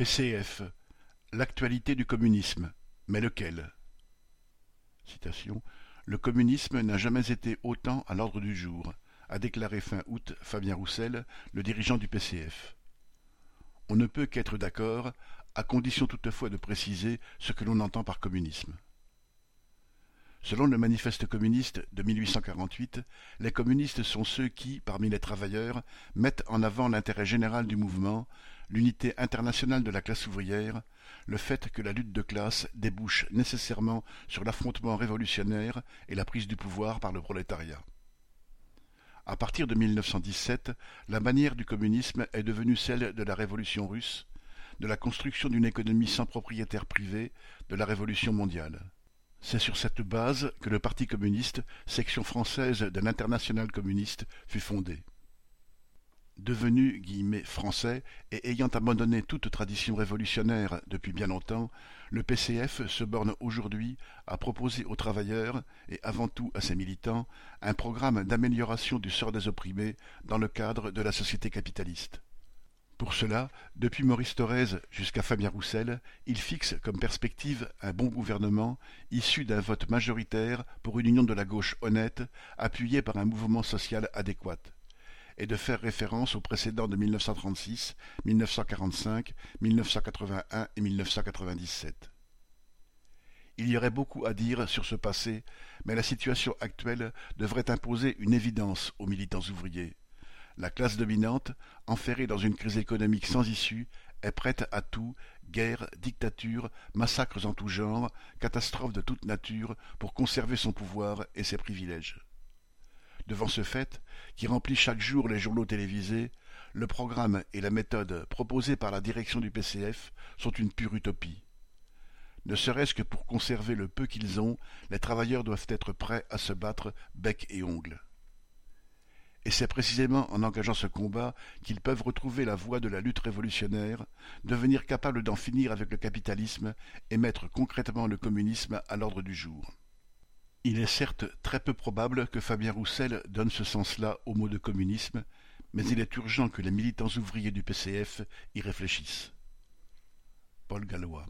PCF L'actualité du communisme, mais lequel? Le communisme n'a jamais été autant à l'ordre du jour, a déclaré fin août Fabien Roussel, le dirigeant du PCF. On ne peut qu'être d'accord, à condition toutefois de préciser ce que l'on entend par communisme. Selon le manifeste communiste de 1848, les communistes sont ceux qui, parmi les travailleurs, mettent en avant l'intérêt général du mouvement, l'unité internationale de la classe ouvrière, le fait que la lutte de classe débouche nécessairement sur l'affrontement révolutionnaire et la prise du pouvoir par le prolétariat. À partir de 1917, la manière du communisme est devenue celle de la révolution russe, de la construction d'une économie sans propriétaire privé, de la révolution mondiale. C'est sur cette base que le Parti communiste, section française de l'Internationale communiste, fut fondé. Devenu « français et ayant abandonné toute tradition révolutionnaire depuis bien longtemps, le PCF se borne aujourd'hui à proposer aux travailleurs, et avant tout à ses militants, un programme d'amélioration du sort des opprimés dans le cadre de la société capitaliste. Pour cela, depuis Maurice Thorez jusqu'à Fabien Roussel, il fixe comme perspective un bon gouvernement issu d'un vote majoritaire pour une union de la gauche honnête, appuyée par un mouvement social adéquat, et de faire référence aux précédents de 1936, 1945, 1981 et 1997. Il y aurait beaucoup à dire sur ce passé, mais la situation actuelle devrait imposer une évidence aux militants ouvriers. La classe dominante, enferrée dans une crise économique sans issue, est prête à tout, guerre, dictature, massacres en tout genre, catastrophes de toute nature, pour conserver son pouvoir et ses privilèges. Devant ce fait, qui remplit chaque jour les journaux télévisés, le programme et la méthode proposés par la direction du PCF sont une pure utopie. Ne serait-ce que pour conserver le peu qu'ils ont, les travailleurs doivent être prêts à se battre bec et ongles. Et c'est précisément en engageant ce combat qu'ils peuvent retrouver la voie de la lutte révolutionnaire, devenir capables d'en finir avec le capitalisme et mettre concrètement le communisme à l'ordre du jour. Il est certes très peu probable que Fabien Roussel donne ce sens-là au mot de communisme, mais il est urgent que les militants ouvriers du PCF y réfléchissent. Paul Gallois